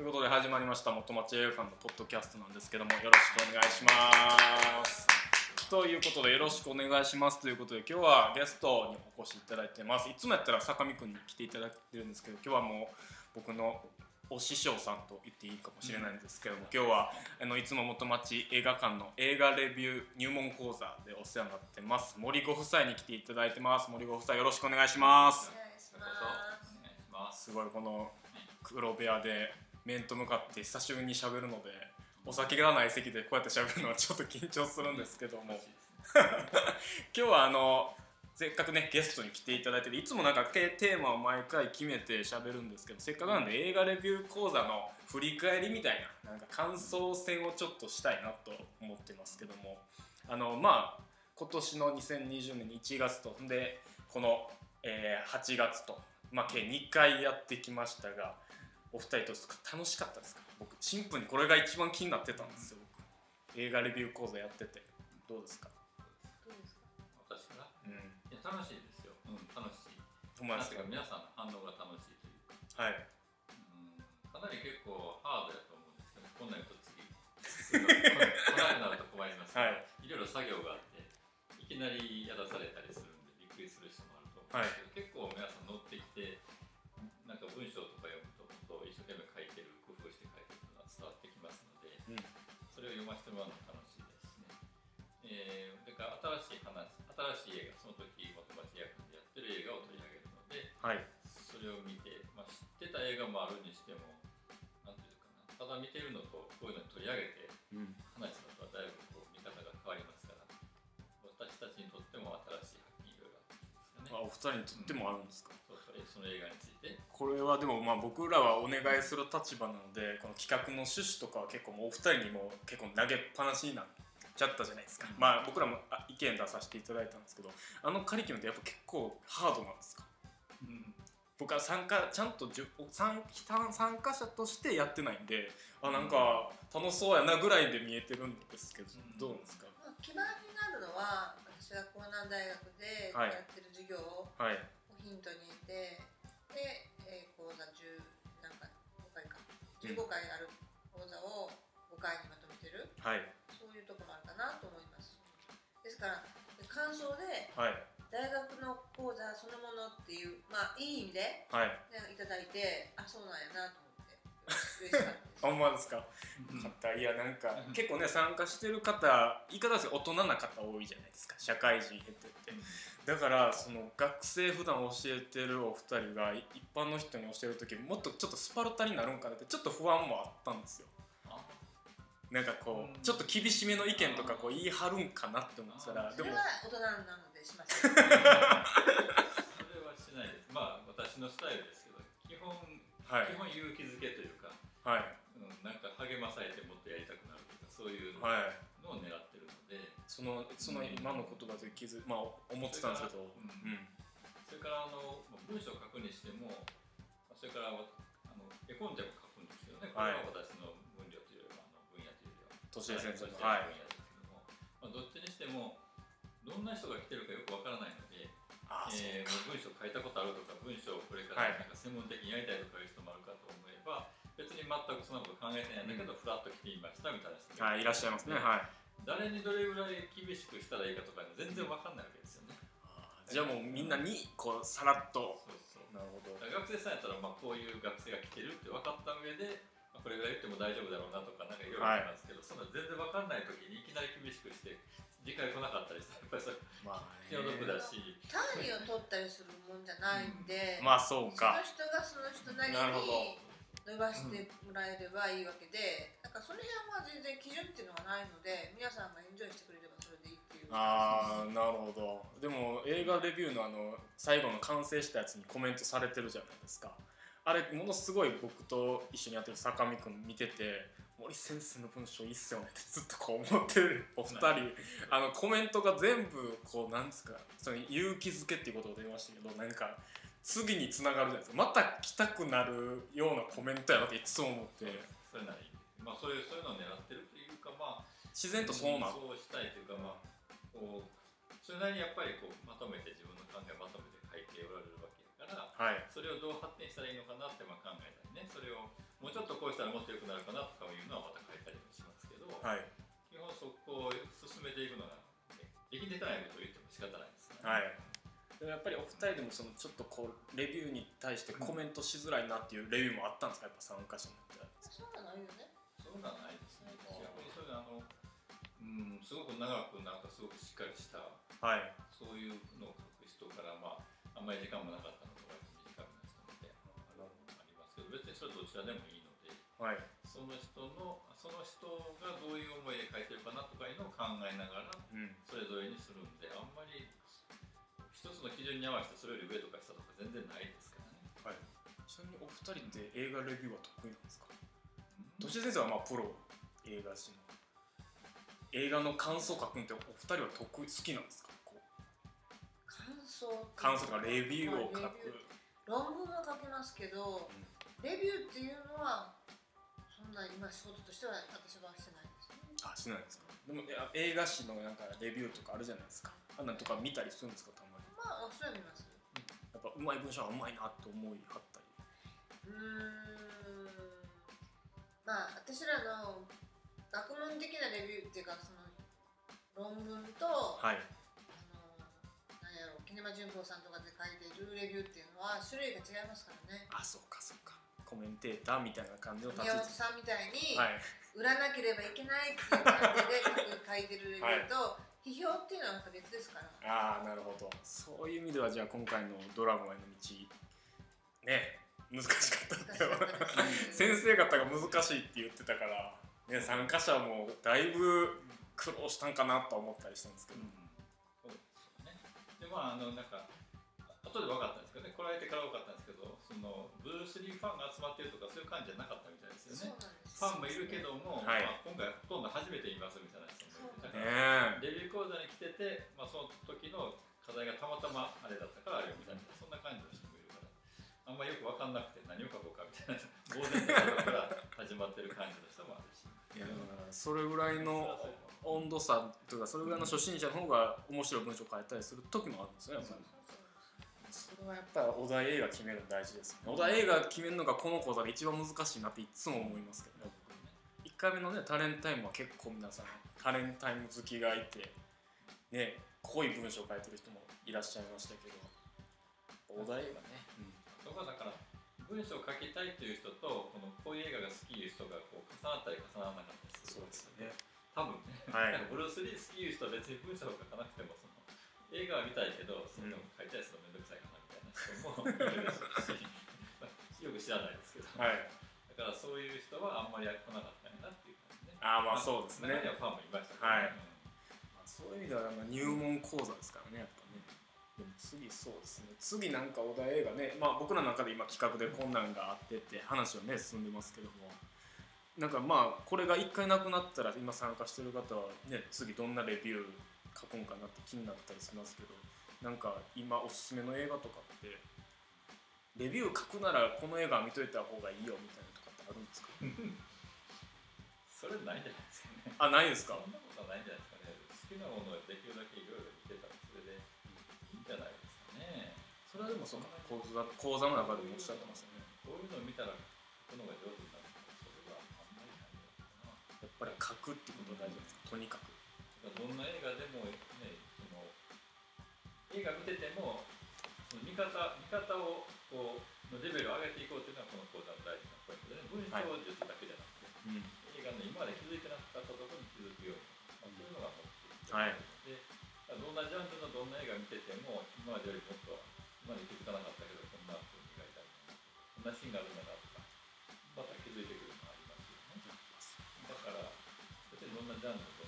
ということで始まりました元町映画館のポッドキャストなんですけどもよろしくお願いします。ということでよろしくお願いしますということで今日はゲストにお越しいただいてます。いつもやったら坂見くんに来ていただいてるんですけど今日はもう僕のお師匠さんと言っていいかもしれないんですけども、今日はあのいつも元町映画館の映画レビュー入門講座でお世話になってます。森ご夫妻に来ていただいてます。森ご夫妻よろしくお願いします。お願いします。すごいこの黒部屋で面と向かって久しぶりに喋るのでお酒がない席でこうやって喋るのはちょっと緊張するんですけども。今日はあのせっかくねゲストに来ていただいてていつもなんかテーマを毎回決めて喋るんですけどせっかくなんで映画レビュー講座の振り返りみたいななんか感想戦をちょっとしたいなと思ってますけども。あのまあ今年の2020年1月とでこの、えー8月と、まあ、計2回やってきましたがお二人どうですか楽しかったですか？僕シンプルにこれが一番気になってたんですよ。僕映画レビュー講座やってて。どうですか？どうですか？私が？うん。いや楽しいですよ、うん、楽しい。友達が皆さんの反応が楽しいというか、はい。うん、かなり結構ハードやと思うんですけどこんなん言うと次来なくなると困りますけど、はいい、ろいろ作業があっていきなりやらされたりするんでびっくりする人もあると思うんですけど、結構しい映画、その時元町役でやってる映画を取り上げるので、はい。それを見て、まあ、知ってた映画もあるにしても、なんていうかな、ただ見てるのとこういうのに取り上げてうん。話すのとはだいぶこう見方が変わりますから、私たちにとっても新しい発見いろいろあったんですかね。あお二人にとってもあるんですか、そうそうその映画について。これはでもまあ僕らはお願いする立場なのでこの企画の趣旨とかは結構もうお二人にも結構投げっぱなしになっちゃったじゃないですか、うん。まあ僕らもあ意見出させていただいたんですけどあのカリキュラムってやっぱ結構ハードなんですか？うん。僕は参加ちゃんとじゅ参参加者としてやってないんであなんか楽しそうやなぐらいで見えてるんですけど、うん。どうなんですか？まあ、基盤になるのは私が江南大学ではい。やってる授業をはい。ヒントにしてで、えー、講座10何回5回か。15回ある講座を5回にまとめてる。はい。そういうところもあるかなと思いますから感想ではい。大学の講座そのものっていうまあいい意味ではい。ねいただいてあそうなんやなと思って嬉しかったですあほん。まですか方いやなんかうん。結構ね参加してる方言い方ですけど大人な方多いじゃないですか社会人経てって。だからその学生普段教えてるお二人がい一般の人に教える時もっとちょっとスパルタになるんかなってちょっと不安もあったんですよ。あなんかこうちょっと厳しめの意見とかこう言い張るんかなって思ってたらでも。それは大人なのでします それはしないです。まあ私のスタイルですけど、基本、はい。基本勇気づけというか、はい。うん、なんか励まされてもっとやりたくなるというか、そういうのはい。を狙ってるので、そのその今の言葉で気づまあ思ってたんですけど。ううん。ん。それからあのまあ文章を書くにしても、まあそれからあの絵コンテも書くんですけどね、これは私のまあ、どっちにしても、どんな人が来てるかよくわからないので、あえー、文章書いたことあるとか文章をこれかはい。らなんか専門的にやりたいとかいう人もあるかと思えば、別に全くそんなこと考えてないんだけど、フラッと来てみましたみたいな人もはいいらっしゃいますね。はい。誰にどれぐらい厳しくしたらいいかとか全然わかんないわけですよね、じゃあもうみんなにこうさらっと。そうそう。なるほど。学生さんやったらまあこういう学生が来てるって分かった上で、まあこれぐらい言っても大丈夫だろうなとかなんかいろいろあすけど、そんな全然分かんない時にいきなり厳しくして次回来なかったりしたらやっぱりそれまあ気の毒だし、単位を取ったりするもんじゃないんで、まあそうか。その人がその人なりに伸ばしてもらえればいいわけで、なんかその辺は全然基準っていうのがないので皆さんがエンジョイしてくれればそれでいいっていう。ああなるほど。でも映画レビューのあの最後の完成したやつにコメントされてるじゃないですかあれものすごい僕と一緒にやってる坂見君見てて森先生の文章いいっすよねってずっとこう思ってる。お二人あのコメントが全部こうなんですかその勇気づけっていうことを言いましたけどなんか次につながるじゃないですか。また来たくなるようなコメントやなっていつも思って。それなり。まあそういうそういうのを狙ってるというかまあ自然とそうなるそうしたいというかまあこうそれなりにやっぱりこうまとめて自分の考えまとめて書いておられるからはい。それをどう発展したらいいのかなってまあ考えたりね。それをもうちょっとこうしたららもっと良くなるかなとかいうのはまた書いたりもしますけど、はい。基本そこを進めていくのができてないことを言っても仕方ないですから、はい。でもやっぱりお二人でもそのちょっとこうレビューに対してコメントしづらいなっていうレビューもあったんですか？やっぱ参加者によって。はそうなのないよね。そうなんないです。ね逆にそれあのうんすごく長くなんかすごくしっかりしたはい。そういうのを書く人からまああんまり時間もなかった別にそれどちらでもいいのではい。その人のその人がどういう思いで書いてるかなとかいうのを考えながらうん。それぞれにするんであんまり一つの基準に合わせてそれより上とか下とか全然ないですからね。はい。ちなみにお二人って映画レビューは得意なんですか？うん。都市先生はまあプロ映画史の。映画の感想書くんってお二人は得意好きなんですか？こう。感想？感想とかレビューを書まあく論文は書きますけど、レビューっていうのはそんな今仕事としては私はしてないですね。あしないですか？でもいや映画史のなんかレビューとかあるじゃないですか。あんなんとか見たりするんですか？たまに。まあそれは見ます。やっぱうまい文章はうまいなって思いはったり。うーん。まあ私らの学問的なレビューっていうかその論文と、はい。あのなんやろうキネマ旬報さんとかで書いているレビューっていうのは種類が違いますからね。あそうかそうかコメンテーターみたいな感じの立ち宮位置。本さんみたいに、はい。売らなければいけないっていう感じで書いてるレビューと、批評っていうのはまた別ですから。ああなるほど。そういう意味ではじゃあ今回の「ドラゴンへの道」ね難しかったけ先生方が難しいって言ってたから、ね、参加者もだいぶ苦労したんかなとは思ったりしたんですけど、そうですよね。でまああのなんか後で分かったんですけどね、来られてから分かったんですけど、そのブルース・リーファンが集まってるとかそういう感じじゃなかったみたいですよね。ファンもいるけども、はい。まあ、今回ほとんど初めて言いますみたいな人もいて、だか。らねえ。デビュー講座に来てて、まあ、その時の課題がたまたまあれだったからあれを見たみたいな、そんな感じの人もいるから、あんまよく分かんなくて何を書こうかみたいな、呆然とから始まってる感じの人もあるし。いやそれぐらいの温度差というかそれぐらいの初心者の方が面白い文章を書いたりする時もあるんですよねそれはやっぱりお題映画決めるの大事ですよね。お題映画決めるのがこの講座で一番難しいなっていつも思いますけどね僕1回目のねタレンタイムは結構皆さんタレンタイム好きがいてね濃い文章を書いてる人もいらっしゃいましたけどお題映画ね、そこはだから文章を書きたいという人とこのこういう映画が好きいう人がこう重なったり重ならなかったりするそうですよね。多分ね、はい。ブルース・リー好きいう人は別に文章を書かなくてもその映画は見たいけどその書いたりするのめんどくさいかなみたいな。人もいるでしょうしよ く知らないですけど、はい。だからそういう人はあんまり来なかったんやなっていう感じ。ねああまあそうですね。中にはファンもいましたけどはい。うん。まあそういう意味ではまあ入門講座ですからねやっぱね。でも次そうですね。次なんかお題映画ね。まあ僕らの中で今企画でこんなんがあってって話はね進んでますけども。なんかまあこれが一回なくなったら今参加してる方はね次どんなレビュー書くんかなって気になったりしますけどなんか今おすすめの映画とかってレビュー書くならこの映画見といた方がいいよみたいなとかってあるんですか？それないんじゃないですかね。あないですか？そんなことはないんじゃないですかね。好きなものをできるだけいろいろ見てたらそれでいいんじゃないですかね。それはでもそうか。講座講座の中でもおっしゃってましたね。こういうのを見たら書くのが上手になる。それはあんまりないのかな。やっぱり書くってことが大事ですか？とにかくどんな映画でもねその映画見ててもその見方見方をこうのレベルを上げていこうというのはこの講座の大事なポイントでね文章術だけじゃなくて、うん映画の今まで気づいてなかったところに気づくように、まあ、そういうのが目的はい。でどんなジャンルのどんな映画見てても今までよりもっと今まで気づかなかったけどこんな風に描いたりこんなシーンがあるんだなとかまた気づいてくるのがありますよね。だから別にどんなジャンル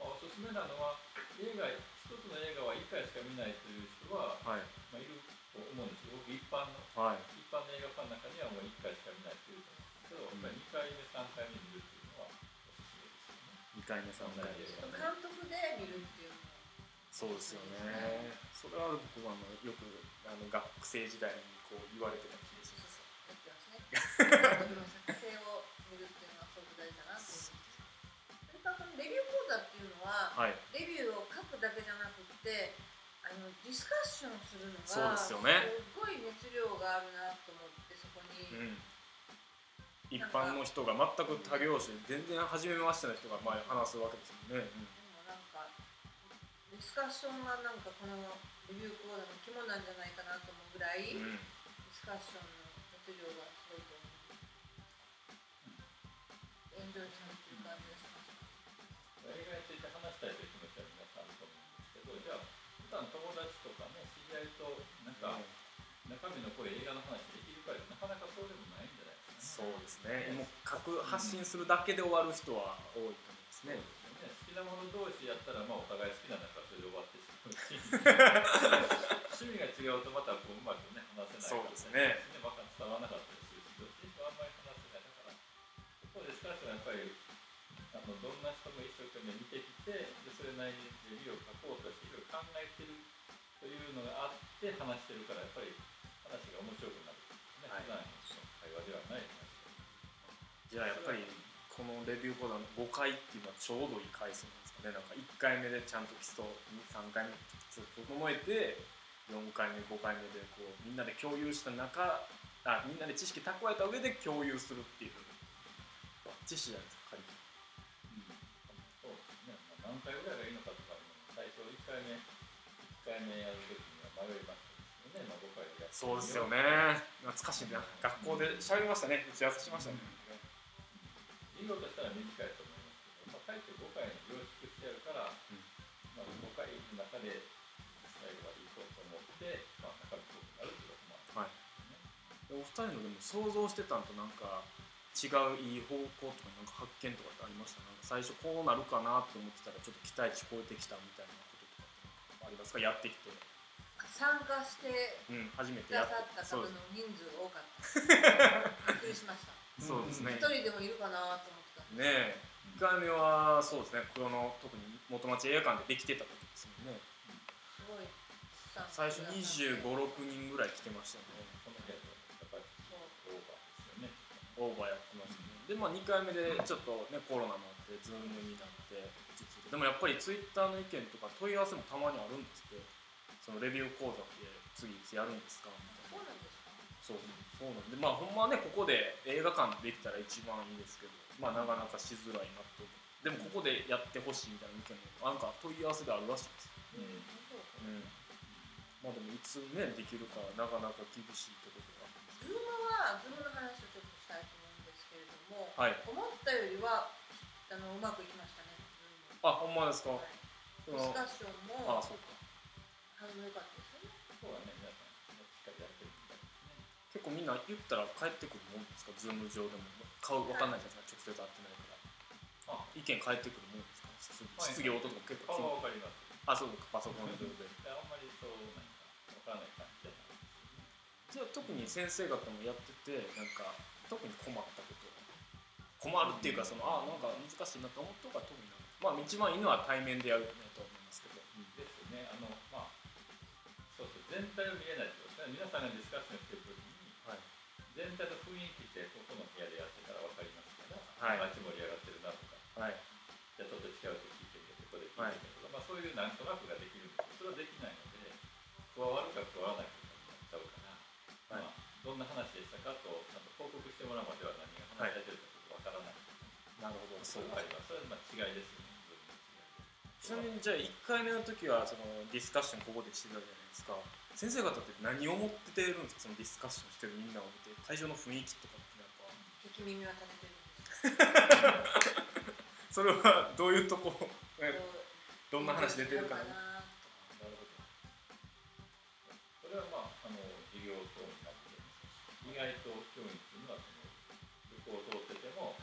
まあ、おすすめなのは映画一つの映画は1回しか見ないという人は、はい。まあ、いると思うんですけど僕一般のはい。一般の映画ファンの中にはもう1回しか見ないっていうと思うんですけど、やっぱり2回目3回目に見るっていうのはおすすめですよね。2回目3回目。監督で見るっていうのはそうですよね。それは僕はあのよくあの学生時代にこう言われてた気がします レビュー講座っていうのははい。レビューを書くだけじゃなくってあのディスカッションするのがそうですよね。すごいね熱量があるなと思ってそこに、うん、一般の人が全く他業種全然初めましての人が前話すわけですもんね、でもなんかディスカッションがなんかこのレビュー講座の肝なんじゃないかなと思うぐらい、うん。ディスカッションの熱量がすごいと思う。エンジョイするっていう感じがしました。映画について話したいという気持ちは皆さんあると思うんですけどじゃあ普段友達とかね知り合いとなんか中身の濃い映画の話できるかなかなかそうでもないんじゃないですかね。そうですね。もう各発信するだけで終わる人は多いと思いますね、そうですよね。好きなもの同士やったら、まあ、お互い好きなんだからそれで終わってしまう。し趣味が違うとまたこううまくね話せないそうですね。ねわか伝わらなかったりするしどっちにもあんまり話せないだから。ここでスカッションはやっぱりあのどんな人も一生懸命見てきてでそれなりにレビューを書こうとしていろいろ考えてるというのがあって話してるからやっぱり話が面白くなる、ねはい。普段の会話ではない話じゃあやっぱりこのレビュー講座の5回っていうのはちょうどいい回数なんですかね。なんか1回目でちゃんと基礎3回目基礎整えて4回目5回目でこうみんなで共有した中あみんなで知識蓄えた上で共有するっていうバッチシじゃないですか何回ぐらいがいいのかとかも最初1回目1回目やるときには迷いましたね、まあ、5回でやそうですよね。懐かしいな。学校で喋りましたね。打ち合わせしましたね、うとしたら短いと思いますけど、まあ、かえって5回に凝縮してやるから、ん。まあ、5回の中で最後までいこうと思って、まあ、中身濃くなるっていうこともあるはい。お二人のでも想像してたんとなんか違ういい方向とかなんか発見とかってありました？なんか最初こうなるかなって思ってたらちょっと期待値超えてきたみたいなこととかありますか？やってきて、参加してうん、初めくてやださった方の人数が多かった。びっくりしました。そうですね。一人でもいるかなと思ってた。ねえ。1回目はそうですね。この特に元町映画館でできてた時ですもんね。すごい。最初2 5 6人ぐらい来てましたよねオーバーやってますね。でまあ2回目でちょっとねコロナもあって Zoom になってでもやっぱりツイッターの意見とか問い合わせもたまにあるんですって。そのレビュー講座って次いつやるんですか？みたいなそうなんですか。そうなんでまあほんまはねここで映画館できたら一番いいですけどまあなかなかしづらいなとでもここでやってほしいみたいな意見もなんか問い合わせであるらしいです。うん。うん。まあでもいつねできるかなかなか厳しいところがZoom は Zoom の話をちょっとも、はい。思ったよりはあのうまくいきましたね。あほんまですか、はい。ディスカッションもああそうか。反応良かったですよね。そうはね、皆さん、しっかりやってるみたいですね。結構みんな言ったら返ってくるもんですか？ Zoom 上でも。顔わかんないじゃないですか直接会ってないから。あ、意見返ってくるもんですか？質はい質疑応答とか結あ構わかります。あそうか。パソコン上で。あんまりそうなんかわからない感じじゃないですよね。じゃあ特に先生方もやっててなんか特に困ったこと困るっていうかそのあなんか難しいなと思ったことが特になまあ一番いいのは対面でやるねと思いますけど、ですね。あのまあそうそう全体を見えないってことですね。皆さんがディスカッションしてるときにはい。全体の雰囲気ってここの部屋でやってたらわかりますから、はい。あっち盛り上がってるなとか、はい。じゃあちょっと違うと聞いてみてここで聞いてみてとか、まあそういうなんとなくができるんですけど、それはできないので加わるか加わらないかになっちゃうから、はい。まあどんな話でしたかとちゃんと報告してもらうまでは何が話されてるか。わからない。なるほどそういうのがあります。それはまあ違いですよね。ちなみにじゃあ1回目の時はそのディスカッションここでしてたじゃないですか先生方って何を持っててるんですか？そのディスカッションしてるみんなを見て会場の雰囲気とかってなんか 聞き耳は立ててるんです それはどういうとこ？どどんな話出てるかなななるほど。それはまあ、あの授業等になって、意外と教員っていうのはその旅行を通ってても、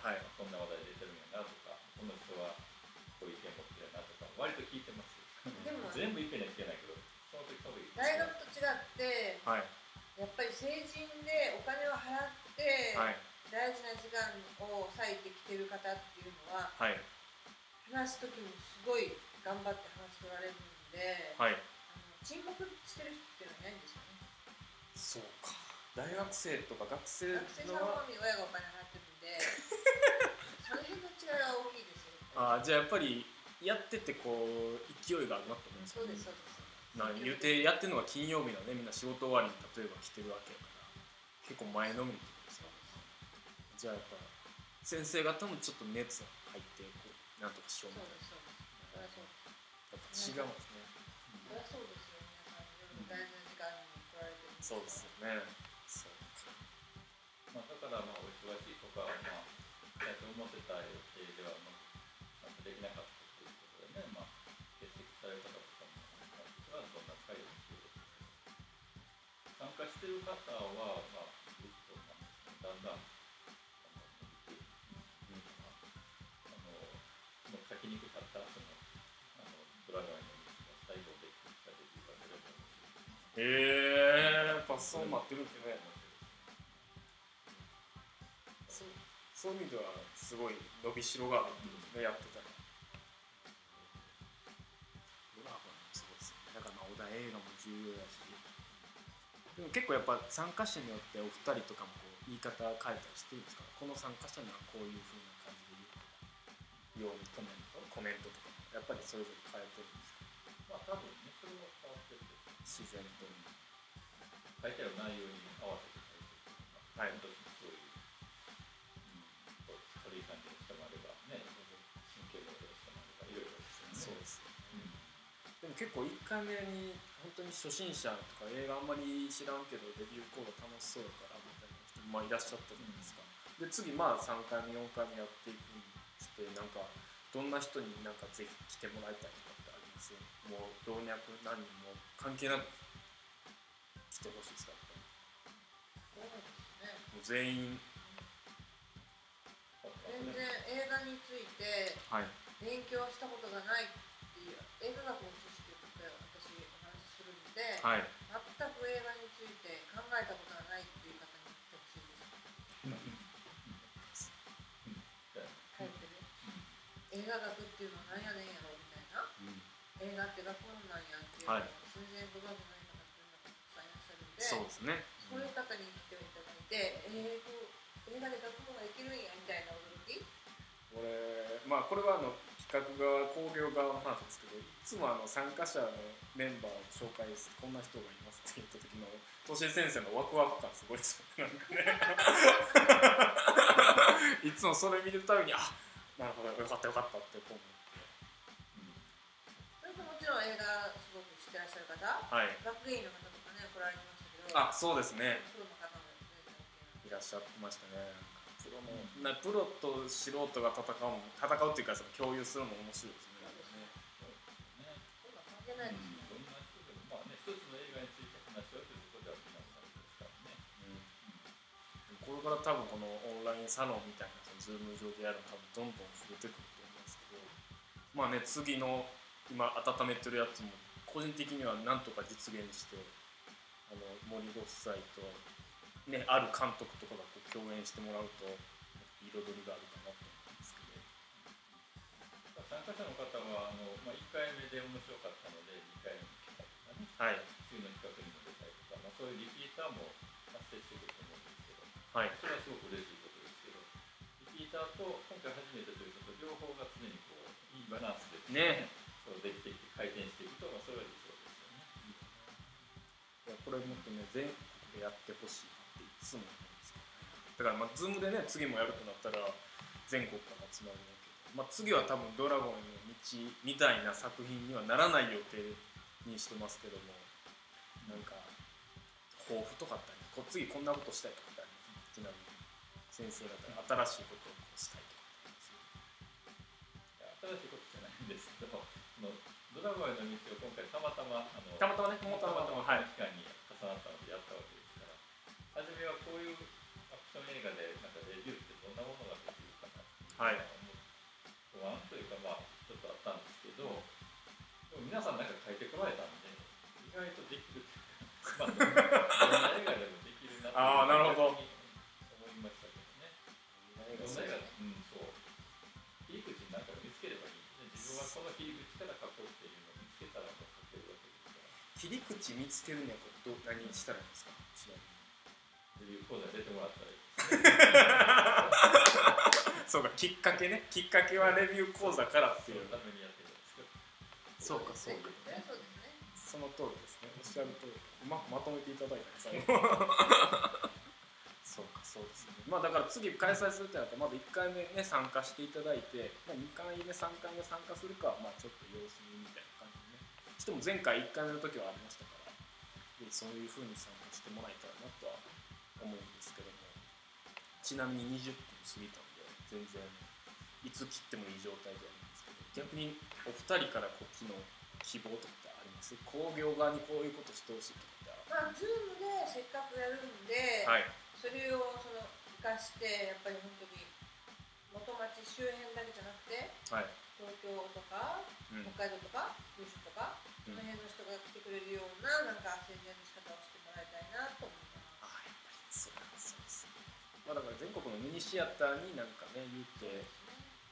はいこんな話題出てるんやなとか、この人はこういう意見持ってるなとか、割と聞いてます。よ。でも全部意見には聞けないけど、その時その時。大学と違ってはい。やっぱり成人でお金を払ってはい。大事な時間を割いてきてる方っていうのははい。話す時もすごい頑張って話し取られるんで、はい。あの沈黙してる人っていうのはいないんですよね。そうか。大学生とか学生学生さんは親がお金払ってるんでその辺の違いは大きいですよあーじゃあやっぱりやっててこう勢いがあるなと思うんですよねそうですそうです。な言うてやってるのが金曜日なのねみんな仕事終わりに例えば来てるわけやから。結構前のめりってこじゃあやっぱ先生方もちょっと熱入ってこうなんとかしようみたいな。そうですそうです。やっぱ違うんですね。そうですよ皆さん夜大事な時間に来られてるそうですよねまあ、だからまあお忙しいとか、まあ、最初思ってた予定では、まあ、できなかったということでね、まあ、欠席される方とかも、まあ、それはどんな会をしている参加している方は、まあ、ぐっとなんですねだんだんあの伸びていくあのもう書きにくかったそのあのドラガーの道が最後でできたレビューが出ると思へえーやっぱそうなってるってね。そういう意味ではすごい伸びしろがあるってことねやってたら。ドラゴンもすごいですよね。だからまあ小田映画も重要やし。でも結構やっぱ参加者によってお二人とかもこう言い方変えたりしてるんですか？この参加者にはこういうふうな感じで言うようにコメント？コメントとか。やっぱりそれぞれ変えてるんですか？まあ多分ね、それは変わってる自然と。書いてある内容に合わせて書いてるとはいでも結構1回目に本当に初心者とか映画あんまり知らんけどレビューコード楽しそうだからみたいな人もまあいらっしゃったじゃないですか。で次まあ3回目4回目やっていくにしてなんかどんな人になんかぜひ来てもらいたいとかってあります？もう老若男女も関係なく来てほしいですか？そうですね。りもう全員。全然映画についてはい。勉強したことがないっていう映画学をで、はい。全く映画について考えたことがないっていう方に来てほしいです。帰ってね映画学っていうのは何やねんやろみたいな。映画って学問なんやっていうのをはい。全然ご存じない方っていうのがたくさんいらっしゃるんでそうですね。そういう方に来ていただいて、えー、こう映画で学問ができるんやみたいな驚き？これまあこれはあの企画側工業側の話ですけどいつもあの参加者のメンバーを紹介するこんな人がいますって言った時の都市先生のワクワク感すごいですよねなんかね。いつもそれ見るたびにあなるほどよかったよかったってこう思それともちろん映画すごく知って。らっしゃる方ってはい。学芸員の方とかね来られてましたけど。あそうですね。プロの方もねいらっしゃってましたねプロのなプロと素人が戦うの戦うっていうかその共有するのも面白いですねね、まあね、一つの映画について話し合うということでは皆さんですからね。これから多分このオンラインサロンみたいなそのズーム上でやるの多分どんどん増えてくると思うんですけどまあね次の今温めてるやつも個人的にはなんとか実現してあの森ご夫妻と、ね、ある監督とかが共演してもらうと彩りがあるかなと思うんですけど。参加者の方はあの、まあ、1回目で面白かったので2回目に来たりとかね。はい。次の企画にも出たりとか、まあ、そういうリピーターも発生してくると思うんですけど。はい。それはすごく嬉しいことですけど。リピーターと今回初めてという人と両方が常にこういいバランスでね。そうできていって回転していくと、まあ、それは理想ですよね。いやこれもっとね全国でやってほしいなっていつもだからまあ Zoom でね次もやるとなったら全国から集まるわけで、まあ、次は多分「ドラゴンへの道」みたいな作品にはならない予定にしてますけどもなんか抱負とかあったりこう次こんなことしたいとか？ってありますちなみに先生方新しいことをしたいとかってあります新しいことじゃないんですけど、そのドラゴンへの道を今回たまたまあのたまたまねたまたまたまはい。この期間に重なったのでやったわけですから、初めはこういうアクション映画でなんかレビューってどんなものができるかなはい不安というかまあちょっとあったんですけど、でも皆さんなんか書いてこられたんで意外とできるっていうか、まあどんな映画でもできるなってあーなるほど逆に思いましたけどね。どんな映画うんそう切り口なんか見つければいい。で自分はこの切り口から書こうっていうのを見つけたらもう書けるわけですから。切り口見つけるにはどう何したらいいんですか？ちなみにレビュー講座出てもらった。そうかきっかけね。きっかけはレビュー講座からっていうためにやってるんですけど。そうかそうか。そうですね。その通りですね。おっしゃる通り。うまくまとめていただいたね最後そうかそうですね。まあだから次開催するってなったらまだ1回目ね参加していただいて、まあ、2回目3回目参加するかはまあちょっと様子見みたいな感じでね。しても前回1回目の時はありましたからでそういうふうに参加してもらえたらなとは思うんですけども。ちなみに20分過ぎたので全然いつ切ってもいい状態ではあるんですけど逆にお二人からこっちの希望とかってあります？工業側にこういうことしてほしいとかってまあ Zoom でせっかくやるんで、はい、それをその生かしてやっぱり本当に元町周辺だけじゃなくて、はい、東京とか、うん、北海道とか九州とか、うん、その辺の人が来てくれるようななんか宣伝の仕方をしてもらいたいなと思います。まあ、だから全国のミニシアターになんかね言って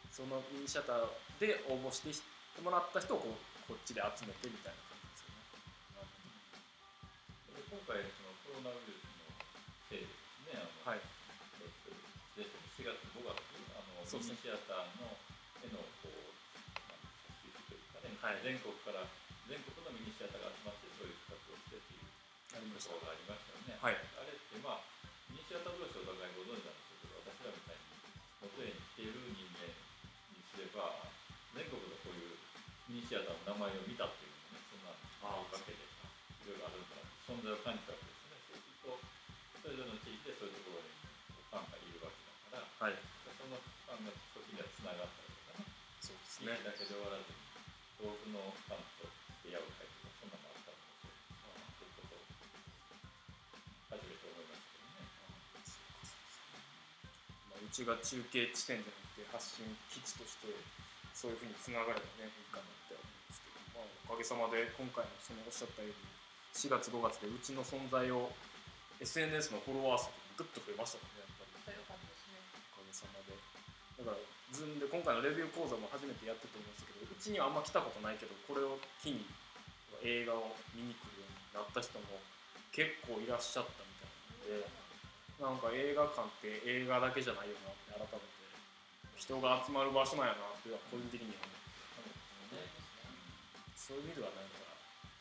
そのミニシアターで応募してもらった人をこうこっちで集めてみたいな感じですよね。今回そのコロナウイルスのせいでですね、あのはい、えっと、4月5月？あの、ミニシアターのへのこうはい、全国から全国のミニシアターが集まってそういう企画をしてっていうところがありましたよね。はい、あれミニシアター同士お互いご存知なんですけど私らみたい。に元へに来ている人間にすれば全国のこういうミニシアターの名前を見たっていうのもねそんなあるわけでいろいろあるんだな存在を感じたわけですね。そうするとそれぞれの地域でそういうところにファンがいるわけだから、はい、そのファンが時にはつながったりとかね。そうですね。だけで終わらずに遠くのファンとうちが中継地点じゃなくて発信基地としてそういうふうにつながればねいいかなって思うんですけど、まあ、おかげさまで今回のそのおっしゃったように4月5月でうちの存在を SNS のフォロワー数とかぐっと増えましたもんねやっぱりおかげさまで。だからズームで今回のレビュー講座も初めてやってと思いましたけどうちにはあんま来たことないけどこれを機に映画を見に来るようになった人も結構いらっしゃったみたいなのでなんか映画館って映画だけじゃないよなって改めて人が集まる場所なんやなっていうのは個人的には思って、ね、そういう意味ではなんか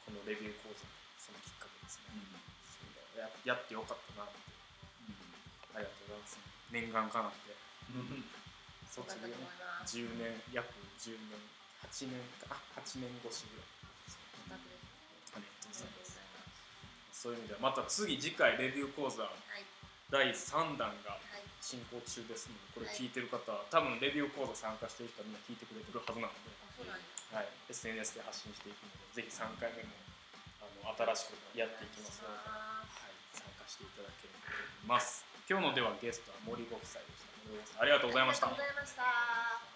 このレビュー講座そのきっかけですね、うん、ややってよかったなって、うん、ありがとうございます念願かなって、うん、卒業10年約10年8年かあ8年越しぐらいありがとうございますそういう意味ではまた次次回レビュー講座、はい、第3弾が進行中ですのでこれ聞いてる方は、多分レビュー講座参加してる人はみんな聞いてくれてるはずなので、はい、SNS で発信していくのでぜひ3回目もあの新しくやっていきますので、はい、参加していただければと思います。今日のではゲストは森ご夫妻でした。ありがとうございました。ありがとうございました